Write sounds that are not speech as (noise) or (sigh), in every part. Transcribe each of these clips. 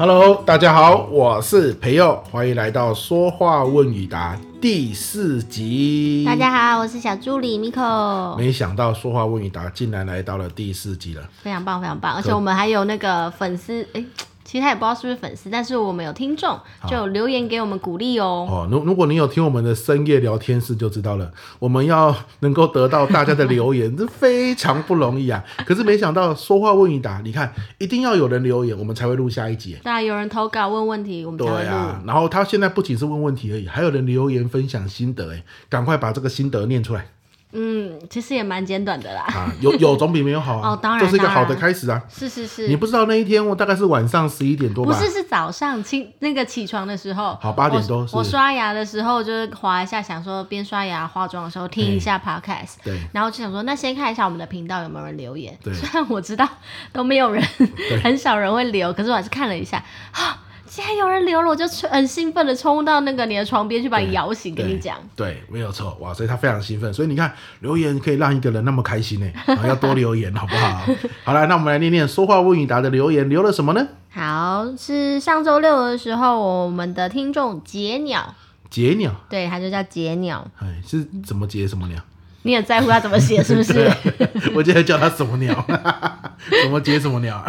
Hello，大家好，我是培佑，欢迎来到说话问与答第四集。大家好，我是小助理 Miko。没想到说话问与答竟然来到了第四集了，非常棒，非常棒，而且我们还有那个粉丝哎。其实他也不知道是不是粉丝，但是我们有听众就留言给我们鼓励哦。哦，如如果你有听我们的深夜聊天室就知道了，我们要能够得到大家的留言，(laughs) 这非常不容易啊。可是没想到说话问一答，你看一定要有人留言，我们才会录下一集。对啊，有人投稿问问题，我们才会录。对啊，然后他现在不仅是问问题而已，还有人留言分享心得，哎，赶快把这个心得念出来。嗯，其实也蛮简短的啦。啊，有 (laughs) 有总比没有好啊。哦，当然，这是一个好的开始啊。是是是。你不知道那一天我大概是晚上十一点多吧？不是，是早上起那个起床的时候。好，八点多。我刷牙的时候就是滑一下，想说边刷牙化妆的时候听一下 podcast。对。然后就想说，那先看一下我们的频道有没有人留言。对。虽然我知道都没有人，(laughs) 很少人会留，可是我还是看了一下。(gasps) 既然有人留了，我就很兴奋的冲到那个你的床边去把你摇醒，跟你讲。对，没有错，哇，所以他非常兴奋。所以你看，留言可以让一个人那么开心呢，(laughs) 要多留言好不好？好了，那我们来念念说话问与答的留言，留了什么呢？好，是上周六的时候，我们的听众杰鸟，杰鸟，对，他就叫杰鸟，哎，是怎么杰什么鸟？你很在乎他怎么写是不是？(laughs) 我今天叫他什么鸟？(laughs) 什么杰什么鸟？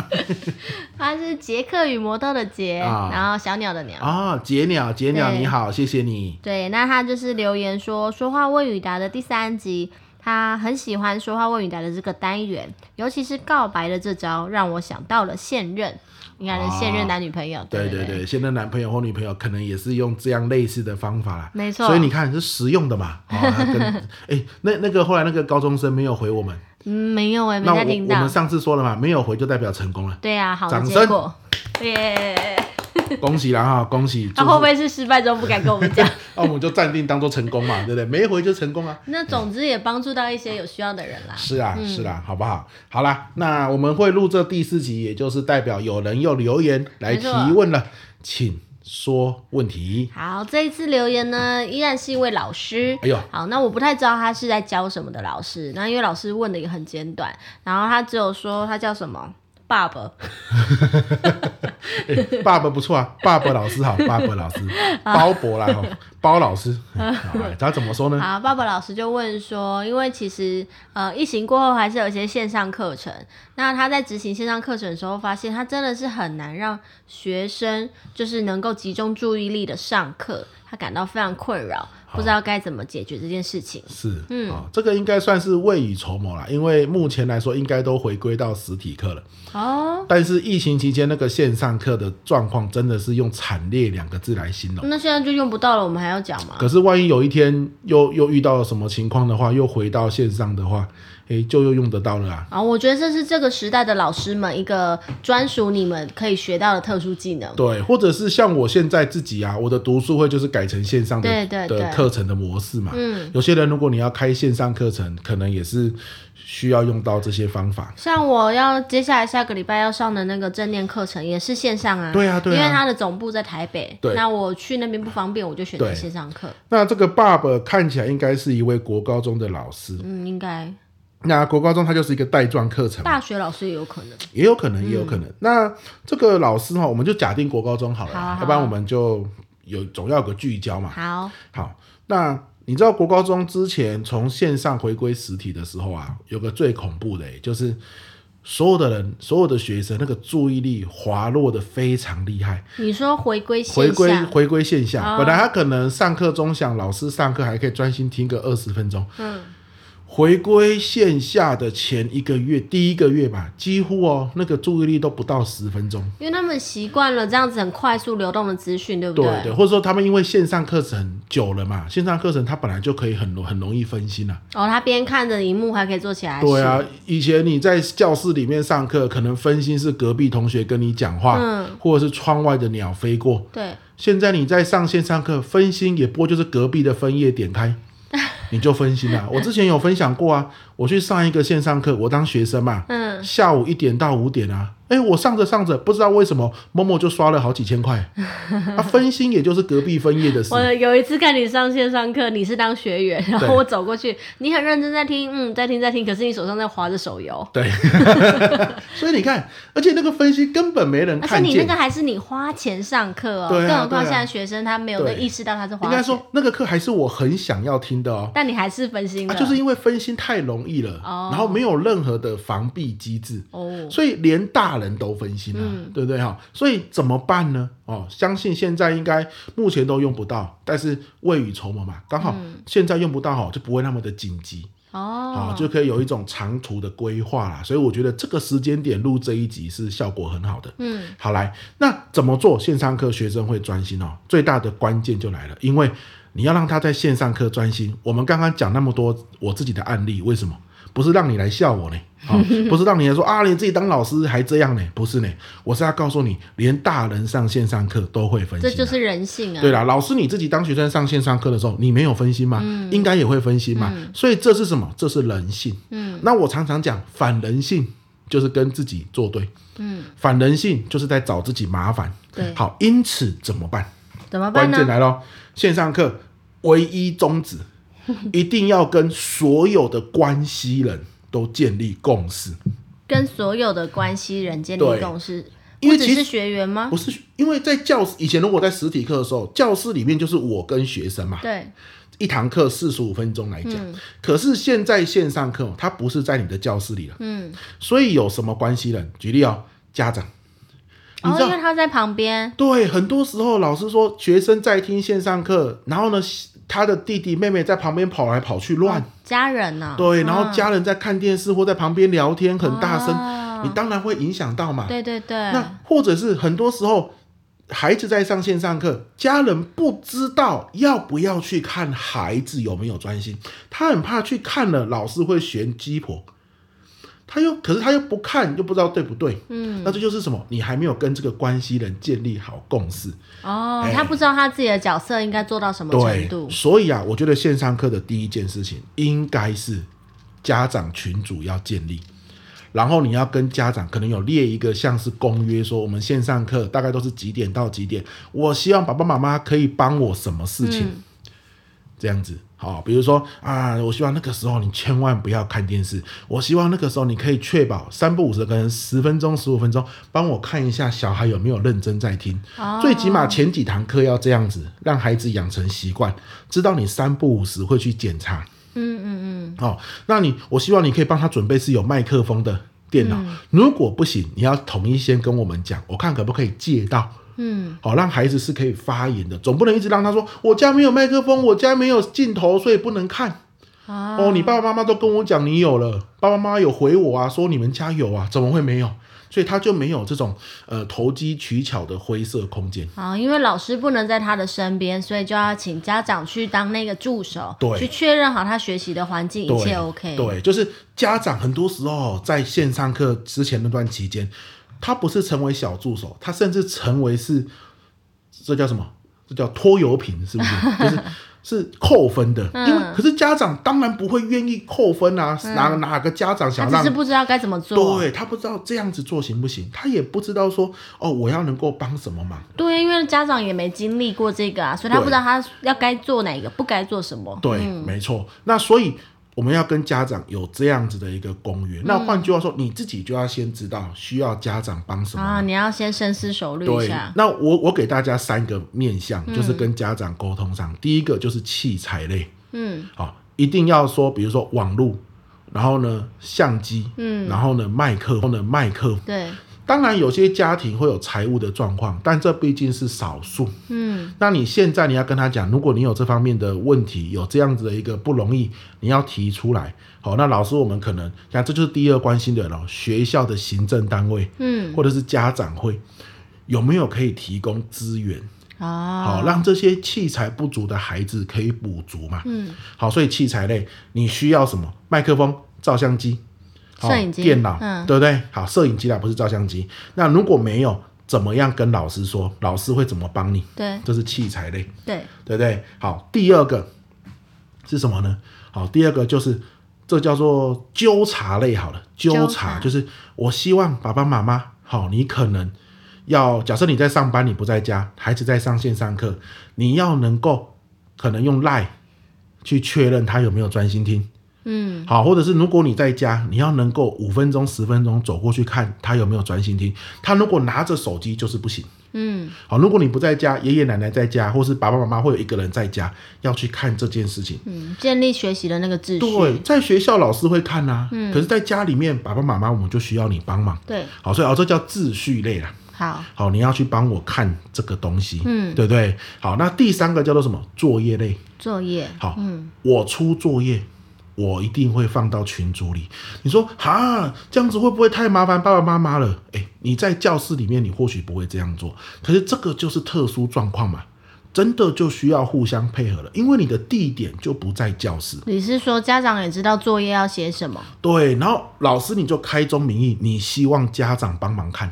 他是杰克与魔豆的杰，啊、然后小鸟的鸟。啊、哦，杰鸟，杰鸟你好，谢谢你。对，那他就是留言说，说话问与答的第三集，他很喜欢说话问语答的这个单元，尤其是告白的这招，让我想到了现任。应该是现任男女朋友，对对对，现任男朋友或女朋友可能也是用这样类似的方法啦。没错，所以你看是实用的嘛。(laughs) 哦，哎，那那个后来那个高中生没有回我们，嗯，没有哎，没太听到。我们上次说了嘛，没有回就代表成功了。对啊，好的掌声，耶。(laughs) 恭喜啦哈，恭喜！他会不会是失败中不敢跟我们讲？那我们就暂定当做成功嘛，对不对？没回就成功啊。那总之也帮助到一些有需要的人啦。是啊，是啊，好不好？好啦，那我们会录这第四集，也就是代表有人又留言来提问了，请说问题。好，这一次留言呢，依然是一位老师。哎呦，好，那我不太知道他是在教什么的老师。那因为老师问的也很简短，然后他只有说他叫什么。爸爸，(laughs) 欸、爸爸不错啊，爸爸老师好，爸爸老师，(laughs) 包伯啦，包老师，他怎么说呢？(laughs) 好，爸爸老师就问说，因为其实呃，疫情过后还是有一些线上课程，那他在执行线上课程的时候，发现他真的是很难让学生就是能够集中注意力的上课，他感到非常困扰。不知道该怎么解决这件事情。是，嗯，哦，这个应该算是未雨绸缪啦，因为目前来说应该都回归到实体课了。哦。但是疫情期间那个线上课的状况真的是用惨烈两个字来形容。那现在就用不到了，我们还要讲吗？可是万一有一天又又遇到了什么情况的话，又回到线上的话。哎，就又用得到了啊！啊，我觉得这是这个时代的老师们一个专属你们可以学到的特殊技能。对，或者是像我现在自己啊，我的读书会就是改成线上的对对对的课程的模式嘛。嗯，有些人如果你要开线上课程，可能也是需要用到这些方法。像我要接下来下个礼拜要上的那个正念课程，也是线上啊。对啊，对啊，因为它的总部在台北。对，那我去那边不方便，我就选择线上课。那这个爸爸看起来应该是一位国高中的老师。嗯，应该。那国高中它就是一个带状课程，大学老师也有可能，也有可能，也有可能。嗯、那这个老师哈，我们就假定国高中好了，要不然我们就有总要有个聚焦嘛。好，好。那你知道国高中之前从线上回归实体的时候啊，有个最恐怖的，就是所有的人，所有的学生那个注意力滑落的非常厉害。你说回归回归回归线下，本来他可能上课钟响，老师上课还可以专心听个二十分钟。嗯。回归线下的前一个月，第一个月吧，几乎哦，那个注意力都不到十分钟，因为他们习惯了这样子很快速流动的资讯，对不对？对对，或者说他们因为线上课程久了嘛，线上课程它本来就可以很很容易分心啊。哦，他边看着荧幕还可以做起来。对啊，以前你在教室里面上课，可能分心是隔壁同学跟你讲话，嗯，或者是窗外的鸟飞过。对，现在你在上线上课，分心也不过就是隔壁的分页点开。(laughs) 你就分心了。我之前有分享过啊，我去上一个线上课，我当学生嘛，嗯，嗯，下午一点到五点啊。哎，我上着上着，不知道为什么某某就刷了好几千块。(laughs) 啊，分心也就是隔壁分页的事。我有一次看你上线上课，你是当学员，然后我走过去，你很认真在听，嗯，在听在听，可是你手上在划着手游。对，(laughs) 所以你看，而且那个分析根本没人看见。而且你那个还是你花钱上课哦，对啊，更何况现在学生他没有意识到他是花钱。应该说那个课还是我很想要听的哦，但你还是分心了，啊，就是因为分心太容易了，哦，然后没有任何的防避机制，哦，所以连大人都分心了。嗯，对不对哈？所以怎么办呢？哦，相信现在应该目前都用不到，但是未雨绸缪嘛，刚好现在用不到哈，就不会那么的紧急哦，就可以有一种长途的规划啦。所以我觉得这个时间点录这一集是效果很好的。嗯，好来，那怎么做线上课学生会专心哦？最大的关键就来了，因为你要让他在线上课专心。我们刚刚讲那么多我自己的案例，为什么？不是让你来笑我呢？好，(laughs) 不是让你来说啊，你自己当老师还这样呢？不是呢，我是要告诉你，连大人上线上课都会分心，这就是人性啊。对啦，老师你自己当学生上线上课的时候，你没有分心吗？嗯、应该也会分心嘛。嗯、所以这是什么？这是人性。嗯，那我常常讲反人性就是跟自己作对。嗯，反人性就是在找自己麻烦。对，好，因此怎么办？怎么办呢？关键来咯，线上课唯一宗旨。(laughs) 一定要跟所有的关系人都建立共识，跟所有的关系人建立共识。因为其实学员吗？不是，因为在教室以前，如果在实体课的时候，教室里面就是我跟学生嘛。对，一堂课四十五分钟来讲。嗯、可是现在线上课，它不是在你的教室里了。嗯。所以有什么关系人？举例哦，家长。哦，因为他在旁边。对，很多时候老师说学生在听线上课，然后呢？他的弟弟妹妹在旁边跑来跑去乱，哦、家人呢、啊？对，然后家人在看电视或在旁边聊天，很大声，哦、你当然会影响到嘛。对对对。那或者是很多时候，孩子在上线上课，家人不知道要不要去看孩子有没有专心，他很怕去看了老师会嫌鸡婆。他又，可是他又不看，又不知道对不对。嗯，那这就是什么？你还没有跟这个关系人建立好共识。哦，欸、他不知道他自己的角色应该做到什么程度。所以啊，我觉得线上课的第一件事情应该是家长群组要建立，然后你要跟家长可能有列一个像是公约，说我们线上课大概都是几点到几点，我希望爸爸妈妈可以帮我什么事情，嗯、这样子。好，比如说啊，我希望那个时候你千万不要看电视。我希望那个时候你可以确保三不五时，可能十分钟、十五分钟，帮我看一下小孩有没有认真在听。哦、最起码前几堂课要这样子，让孩子养成习惯，知道你三不五时会去检查。嗯嗯嗯。好、哦，那你我希望你可以帮他准备是有麦克风的电脑。嗯、如果不行，你要统一先跟我们讲，我看可不可以借到。嗯，好，让孩子是可以发言的，总不能一直让他说我家没有麦克风，我家没有镜头，所以不能看。啊、哦，你爸爸妈妈都跟我讲你有了，爸爸妈妈有回我啊，说你们家有啊，怎么会没有？所以他就没有这种呃投机取巧的灰色空间。啊，因为老师不能在他的身边，所以就要请家长去当那个助手，对，去确认好他学习的环境一切 OK。对，就是家长很多时候在线上课之前那段期间。他不是成为小助手，他甚至成为是，这叫什么？这叫拖油瓶，是不是？(laughs) 就是是扣分的。嗯、因为可是家长当然不会愿意扣分啊，嗯、哪哪个家长想让？他只是不知道该怎么做。对，他不知道这样子做行不行，他也不知道说哦，我要能够帮什么忙。对，因为家长也没经历过这个啊，所以他不知道他要该做哪个，不该做什么。对，嗯、没错。那所以。我们要跟家长有这样子的一个公约，嗯、那换句话说，你自己就要先知道需要家长帮什么。啊，你要先深思熟虑一下。那我我给大家三个面向，就是跟家长沟通上，嗯、第一个就是器材类，嗯，好，一定要说，比如说网络，然后呢相机，嗯，然后呢麦克风的麦克，对。当然，有些家庭会有财务的状况，但这毕竟是少数。嗯，那你现在你要跟他讲，如果你有这方面的问题，有这样子的一个不容易，你要提出来。好，那老师，我们可能像这就是第二关心的了，学校的行政单位，嗯，或者是家长会，有没有可以提供资源？哦，好，让这些器材不足的孩子可以补足嘛。嗯，好，所以器材类你需要什么？麦克风、照相机。摄影机、电脑，嗯、对不对？好，摄影机啦，不是照相机。那如果没有，怎么样跟老师说？老师会怎么帮你？对，这是器材类，对，对不对？好，第二个是什么呢？好，第二个就是这叫做纠察类好了，纠察，就是我希望爸爸妈妈，好，你可能要假设你在上班，你不在家，孩子在上线上课，你要能够可能用 LINE 去确认他有没有专心听，嗯，好，或者是如果你在家，你要能够五分钟、十分钟走过去看他有没有专心听，他如果拿着手机就是不行。嗯，好，如果你不在家，爷爷奶奶在家，或是爸爸妈妈会有一个人在家，要去看这件事情。嗯，建立学习的那个秩序。对，在学校老师会看啊，嗯，可是在家里面，爸爸妈妈我们就需要你帮忙。对，好，所以哦，这叫秩序类啦。好，好，你要去帮我看这个东西，嗯，对不对？好，那第三个叫做什么？作业类。作业。好，嗯，我出作业。我一定会放到群组里。你说哈，这样子会不会太麻烦爸爸妈妈了？诶，你在教室里面，你或许不会这样做，可是这个就是特殊状况嘛，真的就需要互相配合了，因为你的地点就不在教室。你是说家长也知道作业要写什么？对，然后老师你就开宗明义，你希望家长帮忙看，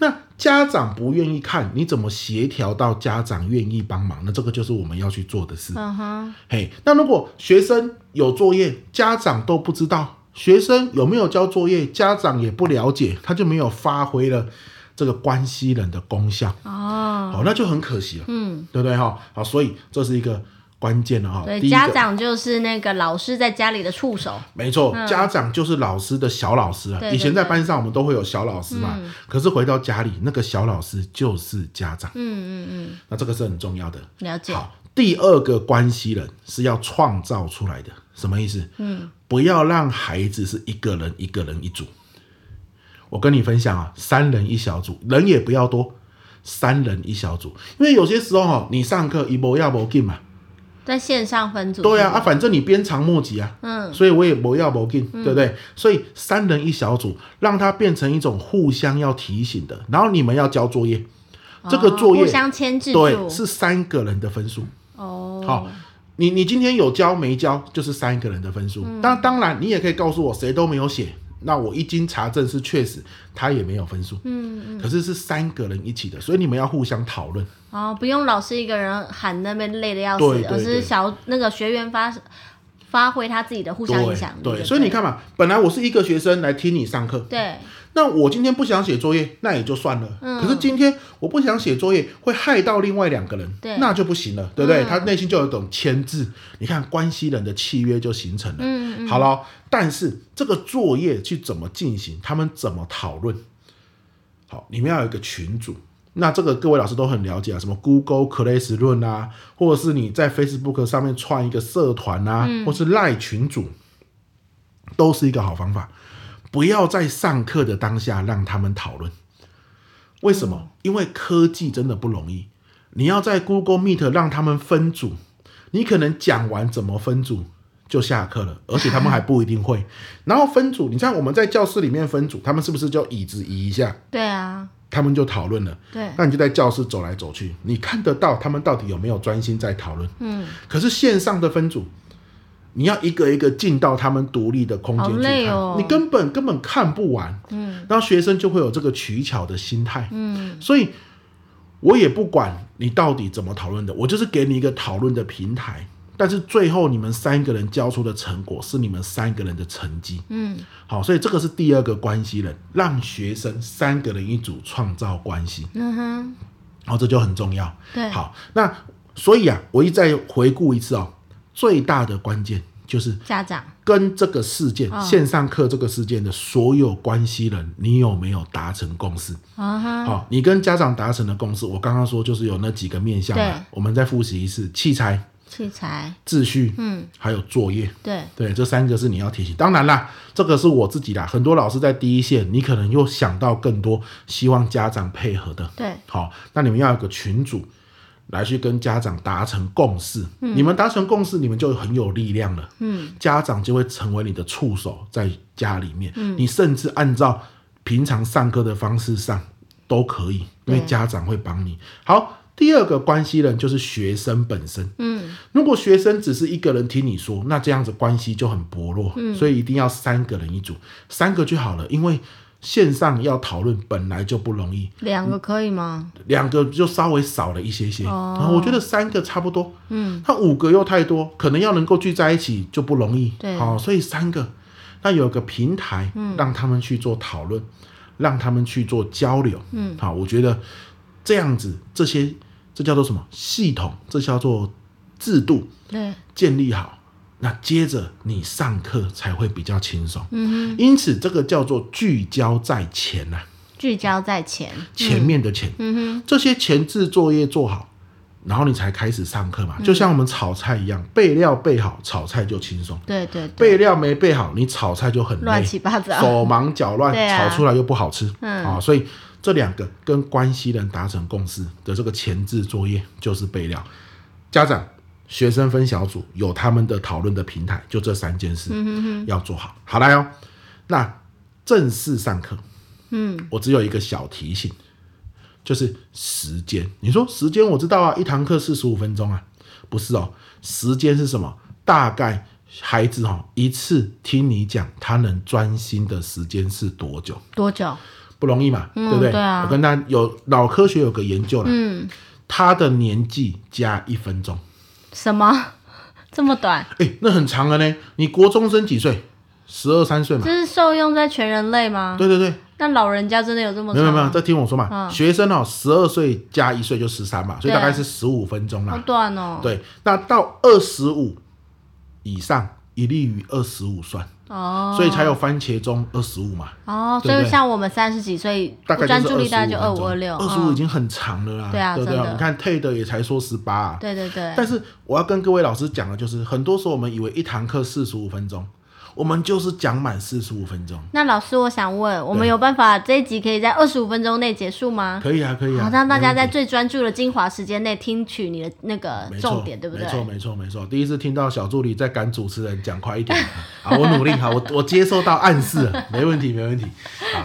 那。家长不愿意看，你怎么协调到家长愿意帮忙？那这个就是我们要去做的事。嗯哼，嘿，那如果学生有作业，家长都不知道，学生有没有交作业，家长也不了解，他就没有发挥了这个关系人的功效。哦，好，那就很可惜了。嗯，对不对哈？好，所以这是一个。关键了哈，对，家长就是那个老师在家里的触手，没错，嗯、家长就是老师的小老师啊。以前在班上我们都会有小老师嘛，嗯、可是回到家里，那个小老师就是家长。嗯嗯嗯，那这个是很重要的。了解。好，第二个关系人是要创造出来的，什么意思？嗯，不要让孩子是一个人一个人一组。我跟你分享啊，三人一小组，人也不要多，三人一小组，因为有些时候哈，你上课一波要波进嘛。在线上分组，对啊，啊，反正你鞭长莫及啊，嗯，所以我也不要不进，对不对？所以三人一小组，让它变成一种互相要提醒的，然后你们要交作业，这个作业互相牵制，对，是三个人的分数。哦，好，你你今天有交没交，就是三个人的分数。当当然，你也可以告诉我谁都没有写。那我一经查证是确实，他也没有分数。嗯嗯。可是是三个人一起的，所以你们要互相讨论。哦，不用老师一个人喊那边累的要死，而是小那个学员发发挥他自己的互相影响力。对，所以你看嘛，本来我是一个学生来听你上课。对。那我今天不想写作业，那也就算了。嗯。可是今天我不想写作业，会害到另外两个人，对，那就不行了，对不对？他内心就有一种牵制。你看关系人的契约就形成了。嗯嗯。好了，但是这个作业去怎么进行？他们怎么讨论？好，你们要有一个群组。那这个各位老师都很了解啊，什么 Google Classroom 啊，或者是你在 Facebook 上面创一个社团啊，或是赖群组，都是一个好方法。不要在上课的当下让他们讨论，为什么？因为科技真的不容易。你要在 Google Meet 让他们分组，你可能讲完怎么分组就下课了，而且他们还不一定会。(laughs) 然后分组，你像我们在教室里面分组，他们是不是就椅子移一下？对啊，他们就讨论了。对，那你就在教室走来走去，你看得到他们到底有没有专心在讨论？嗯，可是线上的分组。你要一个一个进到他们独立的空间去看，哦、你根本根本看不完。嗯，然后学生就会有这个取巧的心态。嗯，所以我也不管你到底怎么讨论的，我就是给你一个讨论的平台。但是最后你们三个人交出的成果是你们三个人的成绩。嗯，好，所以这个是第二个关系人，让学生三个人一组创造关系。嗯哼，然后这就很重要。对，好，那所以啊，我一再回顾一次哦。最大的关键就是家长跟这个事件线上课这个事件的所有关系人，你有没有达成共识啊？好，你跟家长达成的共识，我刚刚说就是有那几个面向。嘛，我们再复习一次：器材、器材、秩序，嗯，还有作业。对对，这三个是你要提醒。当然啦，这个是我自己啦。很多老师在第一线，你可能又想到更多，希望家长配合的。对，好，那你们要有个群组。来去跟家长达成共识，嗯、你们达成共识，你们就很有力量了。嗯，家长就会成为你的触手，在家里面，嗯、你甚至按照平常上课的方式上都可以，因为家长会帮你。好，第二个关系人就是学生本身。嗯，如果学生只是一个人听你说，那这样子关系就很薄弱。嗯，所以一定要三个人一组，三个就好了，因为线上要讨论本来就不容易，两个可以吗？两个就稍微少了一些些，哦、然后我觉得三个差不多，嗯，他五个又太多，可能要能够聚在一起就不容易，对，好、哦，所以三个，那有个平台嗯。让他们去做讨论，嗯、让他们去做交流，嗯，好，我觉得这样子这些这叫做什么？系统？这叫做制度，对，建立好。那接着你上课才会比较轻松，嗯，因此这个叫做聚焦在前呐、啊，聚焦在前，前面的前，嗯。哼，这些前置作业做好，然后你才开始上课嘛，就像我们炒菜一样，备料备好，炒菜就轻松，对对对，备料没备好，你炒菜就很累，乱七八糟，手忙脚乱，炒出来又不好吃，嗯，啊，所以这两个跟关系人达成共识的这个前置作业就是备料，家长。学生分小组有他们的讨论的平台，就这三件事要做好。好来哦，那正式上课，嗯，我只有一个小提醒，就是时间。你说时间我知道啊，一堂课四十五分钟啊，不是哦，时间是什么？大概孩子哦一次听你讲，他能专心的时间是多久？多久？不容易嘛，对不对？对啊。我跟他有脑科学有个研究了，嗯，他的年纪加一分钟。什么 (laughs) 这么短？哎、欸，那很长了呢。你国中生几岁？十二三岁嘛。这是受用在全人类吗？对对对。那老人家真的有这么长？没有没有，再听我说嘛。嗯、学生哦，十二岁加一岁就十三嘛，所以大概是十五分钟啦。好短哦。对，那到二十五以上，一律于二十五算。哦，所以才有番茄钟二十五嘛。哦，所以像我们三十几岁，大概专注力大概就二五二六，二十五已经很长了啦。对啊，对不对？你看 TED 也才说十八。对对对。但是我要跟各位老师讲的就是，很多时候我们以为一堂课四十五分钟。我们就是讲满四十五分钟。那老师，我想问，我们有办法这一集可以在二十五分钟内结束吗？可以啊，可以啊。好，让大家在最专注的精华时间内听取你的那个重点，对不对？没错，没错，没错。第一次听到小助理在赶主持人讲快一点。好，我努力。好，我我接受到暗示了，没问题，没问题。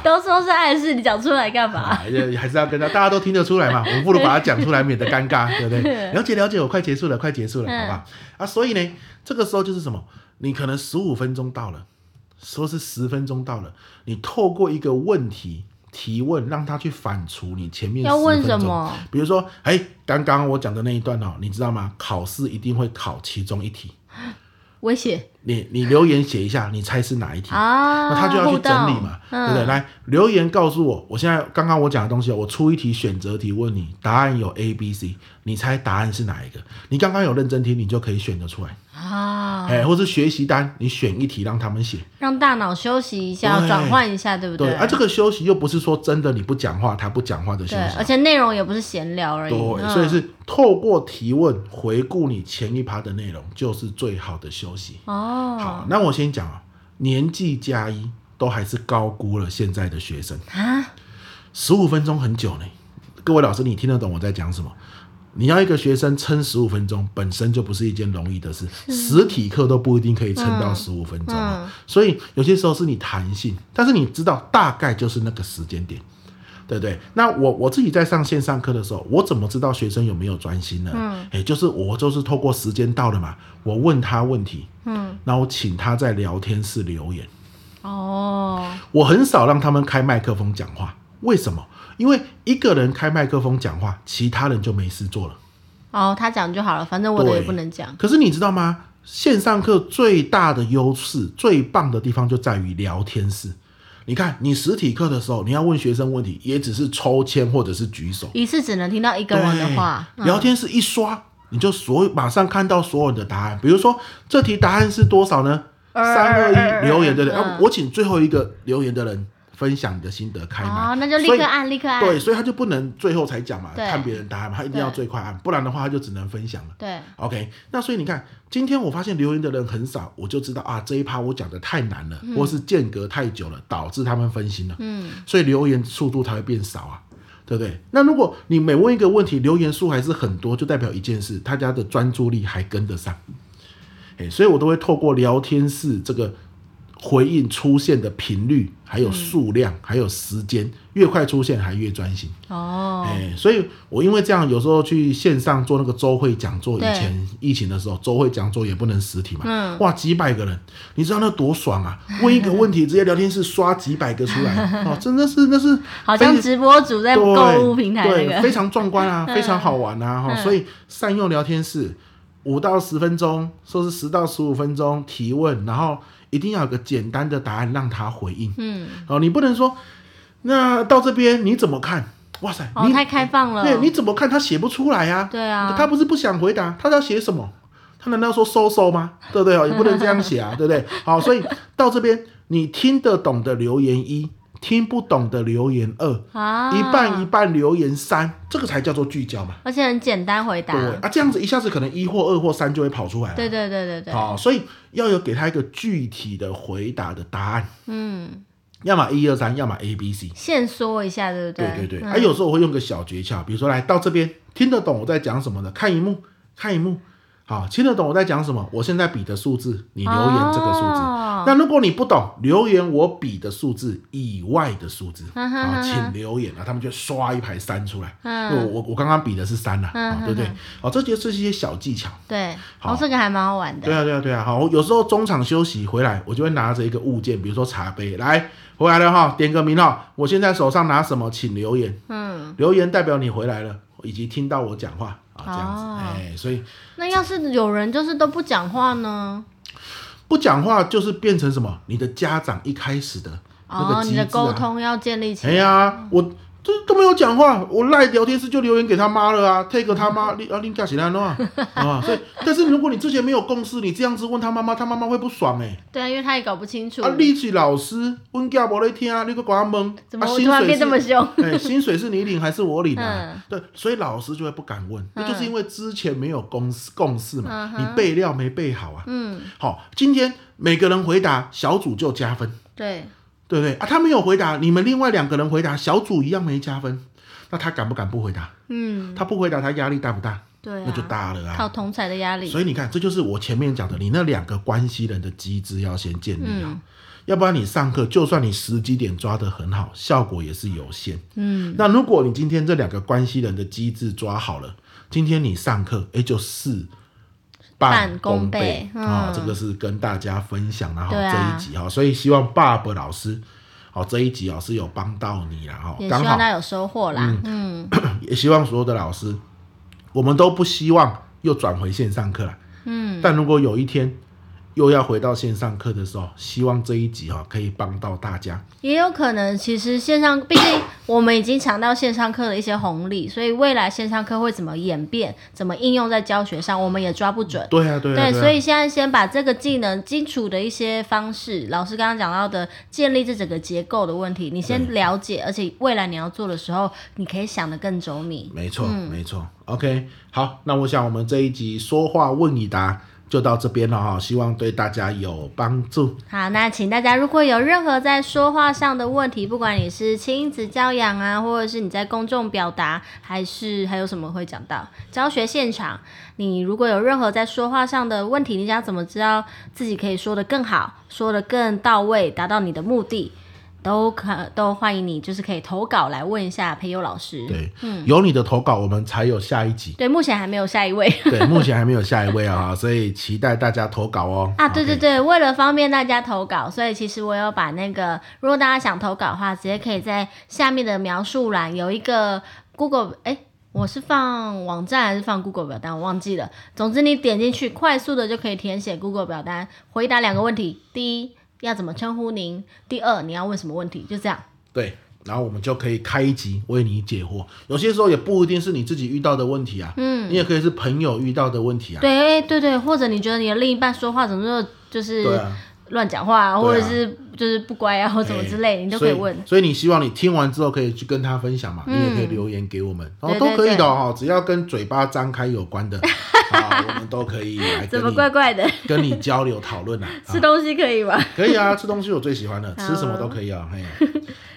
都说是暗示，你讲出来干嘛？还是要跟他，大家都听得出来嘛。我们不如把它讲出来，免得尴尬，对不对？(laughs) 了解，了解。我快结束了，快结束了，好吧？啊，所以呢，这个时候就是什么？你可能十五分钟到了。说是十分钟到了，你透过一个问题提问，让他去反刍你前面。要问什么？比如说，哎，刚刚我讲的那一段哦，你知道吗？考试一定会考其中一题。(gasps) 我写。你你留言写一下，你猜是哪一题？啊，那他就要去整理嘛，嗯、对不对？来留言告诉我，我现在刚刚我讲的东西，我出一题选择题问你，答案有 A、B、C，你猜答案是哪一个？你刚刚有认真听，你就可以选得出来啊。哎，或是学习单，你选一题让他们写，让大脑休息一下，转换一下，对不对？对，而、啊、这个休息又不是说真的你不讲话，他不讲话的休息，而且内容也不是闲聊而已。对，嗯、所以是透过提问回顾你前一趴的内容，就是最好的休息。哦，好，那。我先讲啊，年纪加一都还是高估了现在的学生啊！十五分钟很久呢，各位老师，你听得懂我在讲什么？你要一个学生撑十五分钟，本身就不是一件容易的事。实体课都不一定可以撑到十五分钟啊，所以有些时候是你弹性，但是你知道大概就是那个时间点。对不对？那我我自己在上线上课的时候，我怎么知道学生有没有专心呢？嗯，哎，就是我就是透过时间到了嘛，我问他问题，嗯，那我请他在聊天室留言。哦，我很少让他们开麦克风讲话，为什么？因为一个人开麦克风讲话，其他人就没事做了。哦，他讲就好了，反正我的也不能讲。可是你知道吗？线上课最大的优势、最棒的地方就在于聊天室。你看，你实体课的时候，你要问学生问题，也只是抽签或者是举手，一次只能听到一个人的话。嗯、聊天室一刷，你就所马上看到所有人的答案。比如说，这题答案是多少呢？三二一，留言对不对？啊，我请最后一个留言的人。分享你的心得，开麦，哦，那就立刻按，立刻按。对，所以他就不能最后才讲嘛，看别人答案嘛，他一定要最快按，不然的话他就只能分享了。对，OK，那所以你看，今天我发现留言的人很少，我就知道啊，这一趴我讲的太难了，嗯、或是间隔太久了，导致他们分心了。嗯，所以留言速度才会变少啊，对不对？那如果你每问一个问题，留言数还是很多，就代表一件事，大家的专注力还跟得上。哎，所以我都会透过聊天室这个。回应出现的频率，还有数量，嗯、还有时间，越快出现还越专心。哦，哎，所以我因为这样，有时候去线上做那个周会讲座，以前疫情的时候，周会讲座也不能实体嘛。嗯。哇，几百个人，你知道那多爽啊！问一个问题，直接聊天室刷几百个出来，(laughs) 哦，真的是那是好像直播主在购物平台那个，对，非常壮观啊，(laughs) 非常好玩啊！哈、嗯，所以善用聊天室，五到十分钟，说是十到十五分钟提问，然后。一定要有个简单的答案让他回应。嗯，哦，你不能说，那到这边你怎么看？哇塞，哦，你太开放了。对，你怎么看？他写不出来呀。对啊。他不是不想回答，他要写什么？他难道说收收吗？对不对？也不能这样写啊，对不对？好，所以到这边你听得懂的留言一。听不懂的留言二，啊，一半一半留言三，这个才叫做聚焦嘛，而且很简单回答。对啊，这样子一下子可能一或二或三就会跑出来了。对对对对对。好，所以要有给他一个具体的回答的答案。嗯，要么一二三，要么 A B C。先说一下，对不对？对对对。啊，有时候我会用个小诀窍，比如说来到这边听得懂我在讲什么的，看一幕，看一幕。好，听得懂我在讲什么？我现在比的数字，你留言这个数字。哦、那如果你不懂，留言我比的数字以外的数字，好、啊，请留言啊，他们就刷一排三出来。嗯，我我我刚刚比的是三呐、啊，啊、对不对？好，这就是一些小技巧。对，好，这个还蛮好玩的。对啊，对啊，对啊。好，有时候中场休息回来，我就会拿着一个物件，比如说茶杯，来回来了哈，点个名哈，我现在手上拿什么，请留言。嗯，留言代表你回来了，以及听到我讲话。这样子，哎、哦，所以那要是有人就是都不讲话呢？不讲话就是变成什么？你的家长一开始的那个、啊哦、你的沟通要建立起来。哎呀，我。这都没有讲话，我赖聊天室就留言给他妈了啊，take 他妈，(laughs) 你啊你干起来了啊，所以，但是如果你之前没有共识，你这样子问他妈妈，他妈妈会不爽哎、欸。对啊，因为他也搞不清楚。啊，你是老师，问教无在听啊，你个管他懵。怎么突然变这么凶？哎、欸，薪水是你领还是我领啊？嗯、对，所以老师就会不敢问，那、嗯、就是因为之前没有共识共识嘛，嗯、你备料没备好啊。嗯。好，今天每个人回答，小组就加分。对。对不对啊？他没有回答，你们另外两个人回答，小组一样没加分。那他敢不敢不回答？嗯，他不回答，他压力大不大？对啊，那就大了啊。靠同侪的压力。所以你看，这就是我前面讲的，你那两个关系人的机制要先建立好，嗯，要不然你上课就算你时机点抓得很好，效果也是有限。嗯，那如果你今天这两个关系人的机制抓好了，今天你上课哎就事半功倍啊，嗯，这个是跟大家分享然后这一集哈，啊，所以希望 Bob 老师。好，这一集哦是有帮到你啦，哈，也希望他有收获啦。嗯，嗯 (clears throat) 也希望所有的老师，我们都不希望又转回线上课了。嗯，但如果有一天。又要回到线上课的时候，希望这一集哈可以帮到大家。也有可能，其实线上，毕竟我们已经尝到线上课的一些红利，所以未来线上课会怎么演变，怎么应用在教学上，我们也抓不准。对啊，对啊。对，所以现在先把这个技能基础的一些方式，老师刚刚讲到的建立这整个结构的问题，你先了解，而且未来你要做的时候，你可以想得更周密。没错，嗯、没错。OK，好，那我想我们这一集说话问你答。就到这边了哈，希望对大家有帮助。好，那请大家如果有任何在说话上的问题，不管你是亲子教养啊，或者是你在公众表达，还是还有什么会讲到教学现场，你如果有任何在说话上的问题，你想怎么知道自己可以说得更好，说得更到位，达到你的目的？都可都欢迎你，就是可以投稿来问一下培优老师。对，嗯，有你的投稿，我们才有下一集。对，目前还没有下一位。(laughs) 对，目前还没有下一位啊，(laughs) 所以期待大家投稿哦。啊，对对对为了方便大家投稿，所以其实我有把那个，如果大家想投稿的话，直接可以在下面的描述栏有一个 Google，哎，我是放网站还是放 Google 表单？我忘记了。总之，你点进去，快速的就可以填写 Google 表单，回答两个问题。第一。要怎么称呼您？第二，你要问什么问题？就这样。对，然后我们就可以开一集为你解惑。有些时候也不一定是你自己遇到的问题啊，嗯，你也可以是朋友遇到的问题啊。对，对对，或者你觉得你的另一半说话怎么就就是乱讲话，啊、或者是就是不乖啊，或什么之类，欸、你都可以问所。所以你希望你听完之后可以去跟他分享嘛？嗯、你也可以留言给我们，哦，都可以的哈，只要跟嘴巴张开有关的。(laughs) 啊，我们都可以来跟你怎么怪怪的跟你交流讨论 (laughs) 啊。吃东西可以吗？可以啊，吃东西我最喜欢的，吃什么都可以啊。嘿，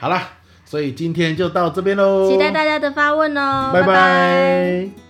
好啦，所以今天就到这边喽，期待大家的发问哦。拜拜。